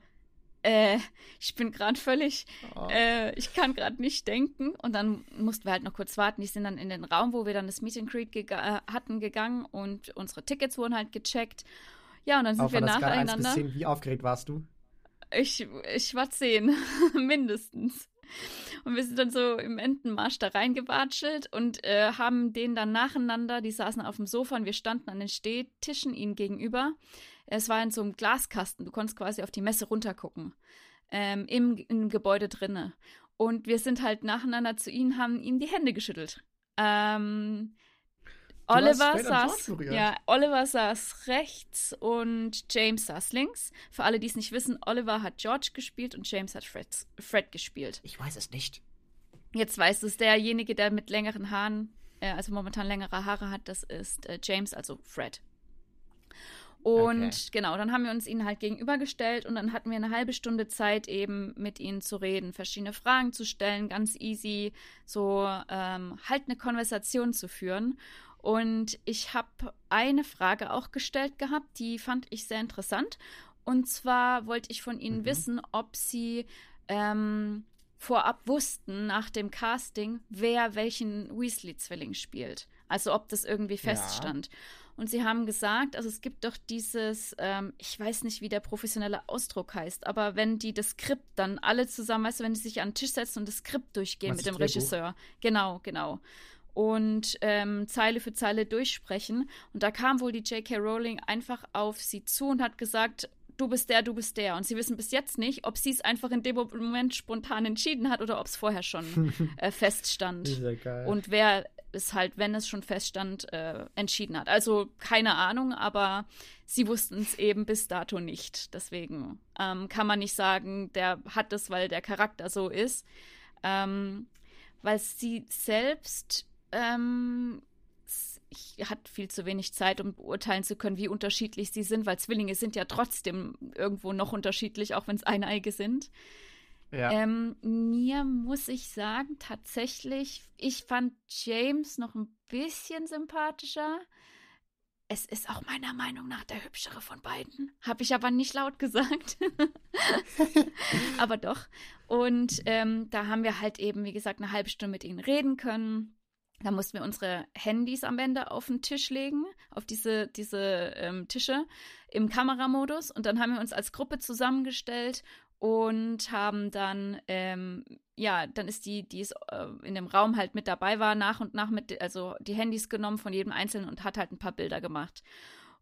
[SPEAKER 1] äh, ich bin gerade völlig, oh. äh, ich kann gerade nicht denken. Und dann mussten wir halt noch kurz warten. Die sind dann in den Raum, wo wir dann das Meet and Greet ge äh, hatten, gegangen und unsere Tickets wurden halt gecheckt. Ja, und dann sind Auf wir nacheinander. 1 bis
[SPEAKER 2] 10, wie aufgeregt warst du?
[SPEAKER 1] Ich, ich war zehn, mindestens. Und wir sind dann so im Entenmarsch da reingewatschelt und äh, haben den dann nacheinander, die saßen auf dem Sofa und wir standen an den Stehtischen ihnen gegenüber. Es war in so einem Glaskasten, du konntest quasi auf die Messe runtergucken, ähm, im, im Gebäude drinne. Und wir sind halt nacheinander zu ihnen, haben ihnen die Hände geschüttelt. Ähm, Oliver saß, ja, Oliver saß rechts und James saß links. Für alle, die es nicht wissen, Oliver hat George gespielt und James hat Fred, Fred gespielt.
[SPEAKER 2] Ich weiß es nicht.
[SPEAKER 1] Jetzt weiß es derjenige, der mit längeren Haaren, äh, also momentan längere Haare hat, das ist äh, James, also Fred. Und okay. genau, dann haben wir uns ihnen halt gegenübergestellt und dann hatten wir eine halbe Stunde Zeit, eben mit ihnen zu reden, verschiedene Fragen zu stellen, ganz easy, so ähm, halt eine Konversation zu führen. Und ich habe eine Frage auch gestellt gehabt, die fand ich sehr interessant. Und zwar wollte ich von Ihnen mhm. wissen, ob Sie ähm, vorab wussten nach dem Casting, wer welchen Weasley-Zwilling spielt. Also ob das irgendwie feststand. Ja. Und sie haben gesagt, also es gibt doch dieses, ähm, ich weiß nicht, wie der professionelle Ausdruck heißt, aber wenn die das Skript dann alle zusammen, weißt du, wenn die sich an den Tisch setzen und das Skript durchgehen Was mit dem Regisseur. Genau, genau und ähm, Zeile für Zeile durchsprechen. Und da kam wohl die J.K. Rowling einfach auf sie zu und hat gesagt, du bist der, du bist der. Und sie wissen bis jetzt nicht, ob sie es einfach in dem Moment spontan entschieden hat oder ob es vorher schon äh, feststand. Und wer es halt, wenn es schon feststand, äh, entschieden hat. Also keine Ahnung, aber sie wussten es eben bis dato nicht. Deswegen ähm, kann man nicht sagen, der hat es, weil der Charakter so ist. Ähm, weil sie selbst ähm, ich hat viel zu wenig Zeit, um beurteilen zu können, wie unterschiedlich sie sind, weil Zwillinge sind ja trotzdem irgendwo noch unterschiedlich, auch wenn es Eineige sind. Ja. Ähm, mir muss ich sagen, tatsächlich, ich fand James noch ein bisschen sympathischer. Es ist auch meiner Meinung nach der hübschere von beiden. Habe ich aber nicht laut gesagt. aber doch. Und ähm, da haben wir halt eben, wie gesagt, eine halbe Stunde mit ihnen reden können. Da mussten wir unsere Handys am Ende auf den Tisch legen, auf diese, diese ähm, Tische im Kameramodus. Und dann haben wir uns als Gruppe zusammengestellt und haben dann, ähm, ja, dann ist die, die es, äh, in dem Raum halt mit dabei war, nach und nach mit, also die Handys genommen von jedem Einzelnen und hat halt ein paar Bilder gemacht.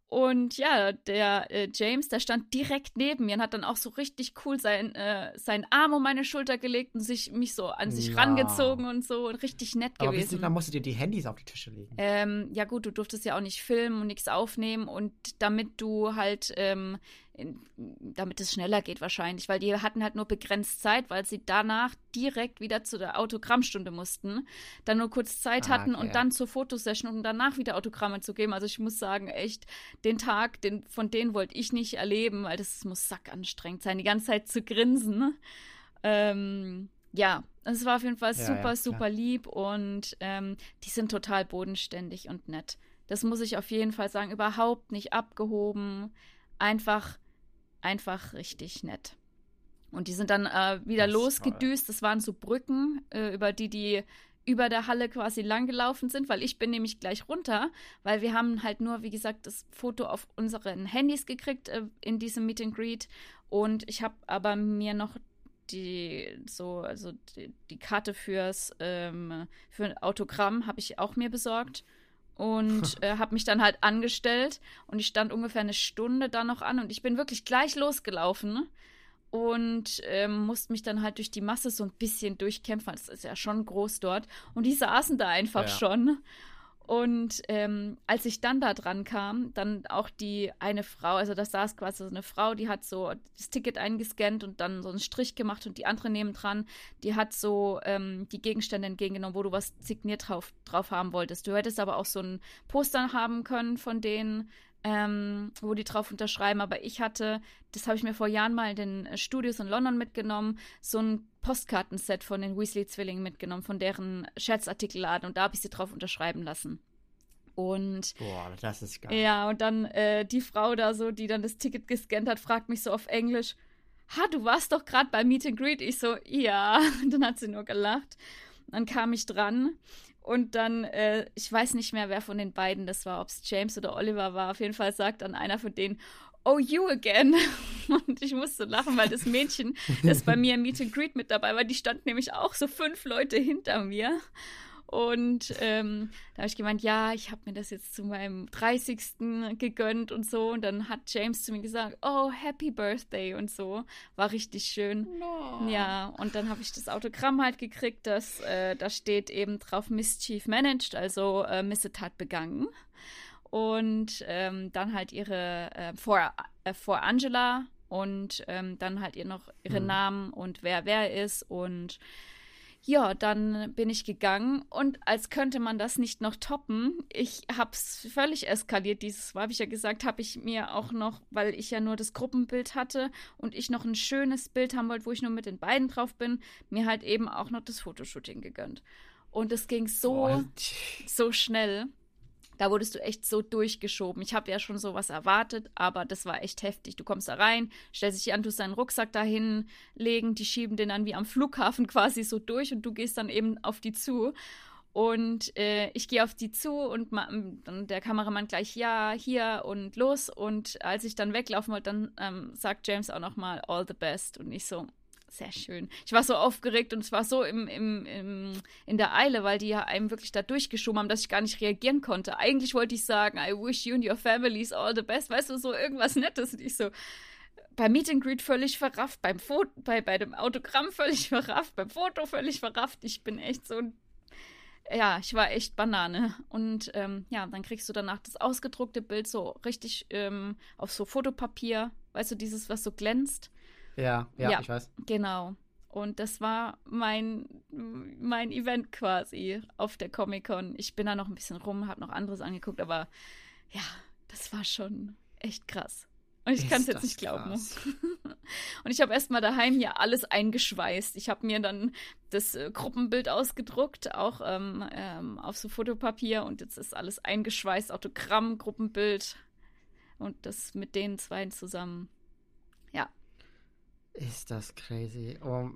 [SPEAKER 1] Und ja, der äh, James, der stand direkt neben mir und hat dann auch so richtig cool sein, äh, seinen Arm um meine Schulter gelegt und sich mich so an sich ja. rangezogen und so und richtig nett
[SPEAKER 2] Aber
[SPEAKER 1] gewesen.
[SPEAKER 2] Aber musstet ihr die Handys auf die Tische legen?
[SPEAKER 1] Ähm, ja gut, du durftest ja auch nicht filmen und nichts aufnehmen und damit du halt ähm, in, damit es schneller geht wahrscheinlich, weil die hatten halt nur begrenzt Zeit, weil sie danach direkt wieder zu der Autogrammstunde mussten, dann nur kurz Zeit ah, hatten okay. und dann zur Fotosession, um danach wieder Autogramme zu geben. Also ich muss sagen, echt, den Tag, den, von denen wollte ich nicht erleben, weil das muss sackanstrengend sein, die ganze Zeit zu grinsen. Ähm, ja, es war auf jeden Fall ja, super, ja, super lieb und ähm, die sind total bodenständig und nett. Das muss ich auf jeden Fall sagen, überhaupt nicht abgehoben. Einfach einfach richtig nett. Und die sind dann äh, wieder das losgedüst. Das waren so Brücken, äh, über die die über der Halle quasi langgelaufen sind, weil ich bin nämlich gleich runter, weil wir haben halt nur, wie gesagt, das Foto auf unseren Handys gekriegt äh, in diesem Meet and Greet und ich habe aber mir noch die so also die, die Karte fürs ähm, für ein Autogramm habe ich auch mir besorgt und äh, habe mich dann halt angestellt und ich stand ungefähr eine Stunde da noch an und ich bin wirklich gleich losgelaufen und ähm, musste mich dann halt durch die Masse so ein bisschen durchkämpfen. Es ist ja schon groß dort und die saßen da einfach ja. schon. Und ähm, als ich dann da dran kam, dann auch die eine Frau, also da saß quasi so eine Frau, die hat so das Ticket eingescannt und dann so einen Strich gemacht und die andere nebendran, die hat so ähm, die Gegenstände entgegengenommen, wo du was signiert drauf, drauf haben wolltest. Du hättest aber auch so ein Poster haben können von denen, ähm, wo die drauf unterschreiben. Aber ich hatte, das habe ich mir vor Jahren mal in den Studios in London mitgenommen, so ein Postkartenset von den Weasley-Zwillingen mitgenommen, von deren Scherzartikelladen und da habe ich sie drauf unterschreiben lassen. Und
[SPEAKER 2] Boah, das ist geil.
[SPEAKER 1] Ja, und dann äh, die Frau da so, die dann das Ticket gescannt hat, fragt mich so auf Englisch, ha, du warst doch gerade bei Meet and Greet. Ich so, ja. Und dann hat sie nur gelacht. Dann kam ich dran und dann, äh, ich weiß nicht mehr, wer von den beiden das war, ob es James oder Oliver war. Auf jeden Fall sagt dann einer von denen, Oh, you again. Und ich musste lachen, weil das Mädchen, das bei mir im Meet and Greet mit dabei war, die stand nämlich auch so fünf Leute hinter mir. Und ähm, da habe ich gemeint, ja, ich habe mir das jetzt zu meinem 30. gegönnt und so. Und dann hat James zu mir gesagt, oh, happy birthday und so. War richtig schön. No. Ja, und dann habe ich das Autogramm halt gekriegt, das, äh, da steht eben drauf Mischief managed, also äh, Missetat begangen. Und ähm, dann halt ihre, äh, vor, äh, vor Angela und ähm, dann halt ihr noch ihre hm. Namen und wer wer ist und ja, dann bin ich gegangen und als könnte man das nicht noch toppen, ich hab's völlig eskaliert. Dieses Mal habe ich ja gesagt, habe ich mir auch noch, weil ich ja nur das Gruppenbild hatte und ich noch ein schönes Bild haben wollte, wo ich nur mit den beiden drauf bin, mir halt eben auch noch das Fotoshooting gegönnt. Und es ging so, so schnell. Da wurdest du echt so durchgeschoben. Ich habe ja schon sowas erwartet, aber das war echt heftig. Du kommst da rein, stellst dich an, tust deinen Rucksack dahin legen, die schieben den dann wie am Flughafen quasi so durch und du gehst dann eben auf die zu. Und äh, ich gehe auf die zu und dann der Kameramann gleich ja, hier und los. Und als ich dann weglaufen wollte, dann ähm, sagt James auch nochmal All the best. Und ich so, sehr schön. Ich war so aufgeregt und es war so im, im, im, in der Eile, weil die ja einem wirklich da durchgeschoben haben, dass ich gar nicht reagieren konnte. Eigentlich wollte ich sagen, I wish you and your families all the best. Weißt du, so irgendwas Nettes. Und ich so, beim Meet and Greet völlig verrafft, beim Foto, bei, bei dem Autogramm völlig verrafft, beim Foto völlig verrafft. Ich bin echt so ja, ich war echt Banane. Und ähm, ja, dann kriegst du danach das ausgedruckte Bild so richtig ähm, auf so Fotopapier, weißt du, dieses, was so glänzt.
[SPEAKER 2] Ja, ja, ja, ich weiß.
[SPEAKER 1] Genau. Und das war mein, mein Event quasi auf der Comic-Con. Ich bin da noch ein bisschen rum, habe noch anderes angeguckt, aber ja, das war schon echt krass. Und ich kann es jetzt nicht glauben. und ich habe erstmal daheim hier alles eingeschweißt. Ich habe mir dann das äh, Gruppenbild ausgedruckt, auch ähm, ähm, auf so Fotopapier. Und jetzt ist alles eingeschweißt, Autogramm, Gruppenbild. Und das mit den zwei zusammen.
[SPEAKER 2] Ist das crazy. Oh.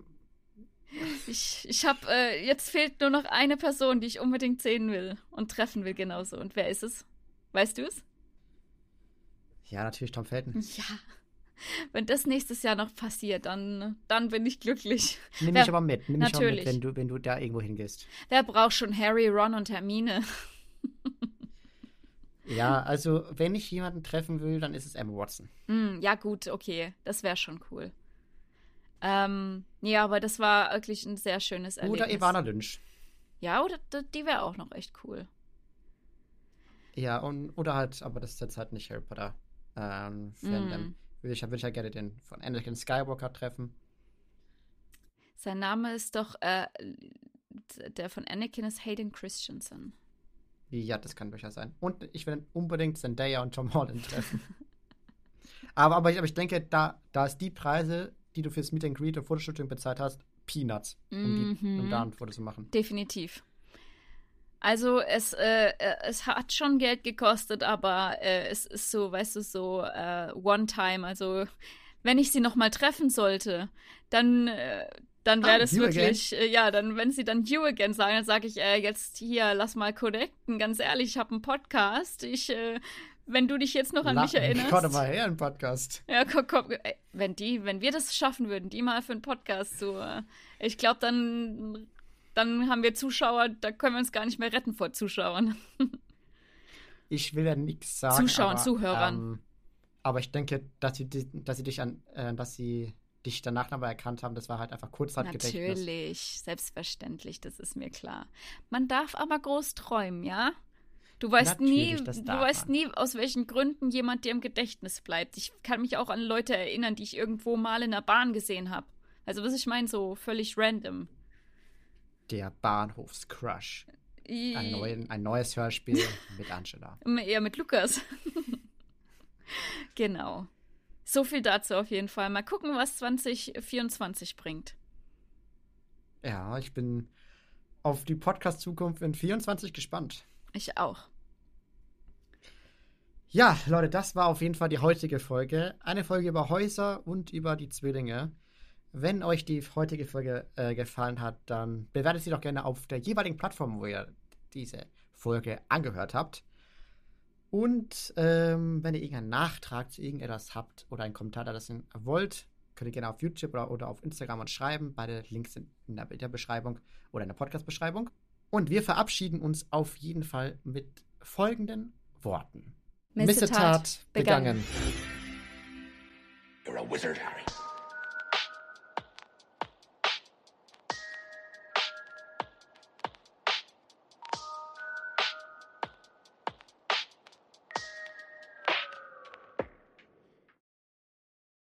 [SPEAKER 1] Ich, ich habe, äh, jetzt fehlt nur noch eine Person, die ich unbedingt sehen will und treffen will genauso. Und wer ist es? Weißt du es?
[SPEAKER 2] Ja, natürlich Tom Felton.
[SPEAKER 1] Ja. Wenn das nächstes Jahr noch passiert, dann, dann bin ich glücklich.
[SPEAKER 2] Nimm mich aber mit. Nimm mich natürlich. mit, wenn du, wenn du da irgendwo hingehst.
[SPEAKER 1] Wer braucht schon Harry, Ron und Hermine?
[SPEAKER 2] ja, also wenn ich jemanden treffen will, dann ist es Emma Watson.
[SPEAKER 1] Mm, ja, gut, okay. Das wäre schon cool. Ähm, ja, aber das war wirklich ein sehr schönes Erlebnis.
[SPEAKER 2] Oder Ivana Lynch.
[SPEAKER 1] Ja, oder die wäre auch noch echt cool.
[SPEAKER 2] Ja, und, oder halt, aber das ist jetzt halt nicht Harry Potter. Ähm, Fandom. Mm. Ich, ich ja gerne den von Anakin Skywalker treffen.
[SPEAKER 1] Sein Name ist doch, äh, der von Anakin ist Hayden Christensen.
[SPEAKER 2] Ja, das kann durchaus sein. Und ich will unbedingt Zendaya und Tom Holland treffen. aber, aber, ich, aber ich denke, da, da ist die Preise die du fürs Meet and Greet und Fotoshooting bezahlt hast, Peanuts, um, die, um da ein Foto zu machen.
[SPEAKER 1] Definitiv. Also es, äh, äh, es hat schon Geld gekostet, aber äh, es ist so, weißt du, so äh, One-Time. Also wenn ich sie noch mal treffen sollte, dann, äh, dann wäre ah, das wirklich, äh, ja, dann, wenn sie dann you again sagen, dann sage ich, äh, jetzt hier, lass mal connecten, ganz ehrlich, ich habe einen Podcast, ich, äh, wenn du dich jetzt noch an La mich erinnerst.
[SPEAKER 2] Komm mal her, einen Podcast.
[SPEAKER 1] Ja, komm, komm, ey, wenn die, wenn wir das schaffen würden, die mal für einen Podcast so, äh, ich glaube, dann, dann haben wir Zuschauer, da können wir uns gar nicht mehr retten vor Zuschauern.
[SPEAKER 2] ich will ja nichts sagen.
[SPEAKER 1] Zuschauern, aber, Zuhörern. Ähm,
[SPEAKER 2] aber ich denke, dass sie, dass sie dich an, äh, dass sie dich danach aber erkannt haben, das war halt einfach Kurzzeitgedächtnis.
[SPEAKER 1] Natürlich, selbstverständlich, das ist mir klar. Man darf aber groß träumen, ja? Du weißt nie, du weißt nie, aus welchen Gründen jemand dir im Gedächtnis bleibt. Ich kann mich auch an Leute erinnern, die ich irgendwo mal in der Bahn gesehen habe. Also was ich meine, so völlig random.
[SPEAKER 2] Der Bahnhofscrush. Ein, ein neues Hörspiel mit Angela.
[SPEAKER 1] Eher mit Lukas. genau. So viel dazu auf jeden Fall. Mal gucken, was 2024 bringt.
[SPEAKER 2] Ja, ich bin auf die Podcast-Zukunft in 24 gespannt.
[SPEAKER 1] Ich auch.
[SPEAKER 2] Ja, Leute, das war auf jeden Fall die heutige Folge. Eine Folge über Häuser und über die Zwillinge. Wenn euch die heutige Folge äh, gefallen hat, dann bewertet sie doch gerne auf der jeweiligen Plattform, wo ihr diese Folge angehört habt. Und ähm, wenn ihr irgendeinen Nachtrag zu irgendetwas habt oder einen Kommentar da lassen wollt, könnt ihr gerne auf YouTube oder, oder auf Instagram uns schreiben. Beide Links sind in der Bilderbeschreibung oder in der Podcast-Beschreibung. Und wir verabschieden uns auf jeden Fall mit folgenden Worten.
[SPEAKER 1] Missetat begangen. begangen.
[SPEAKER 3] You're a wizard, Harry.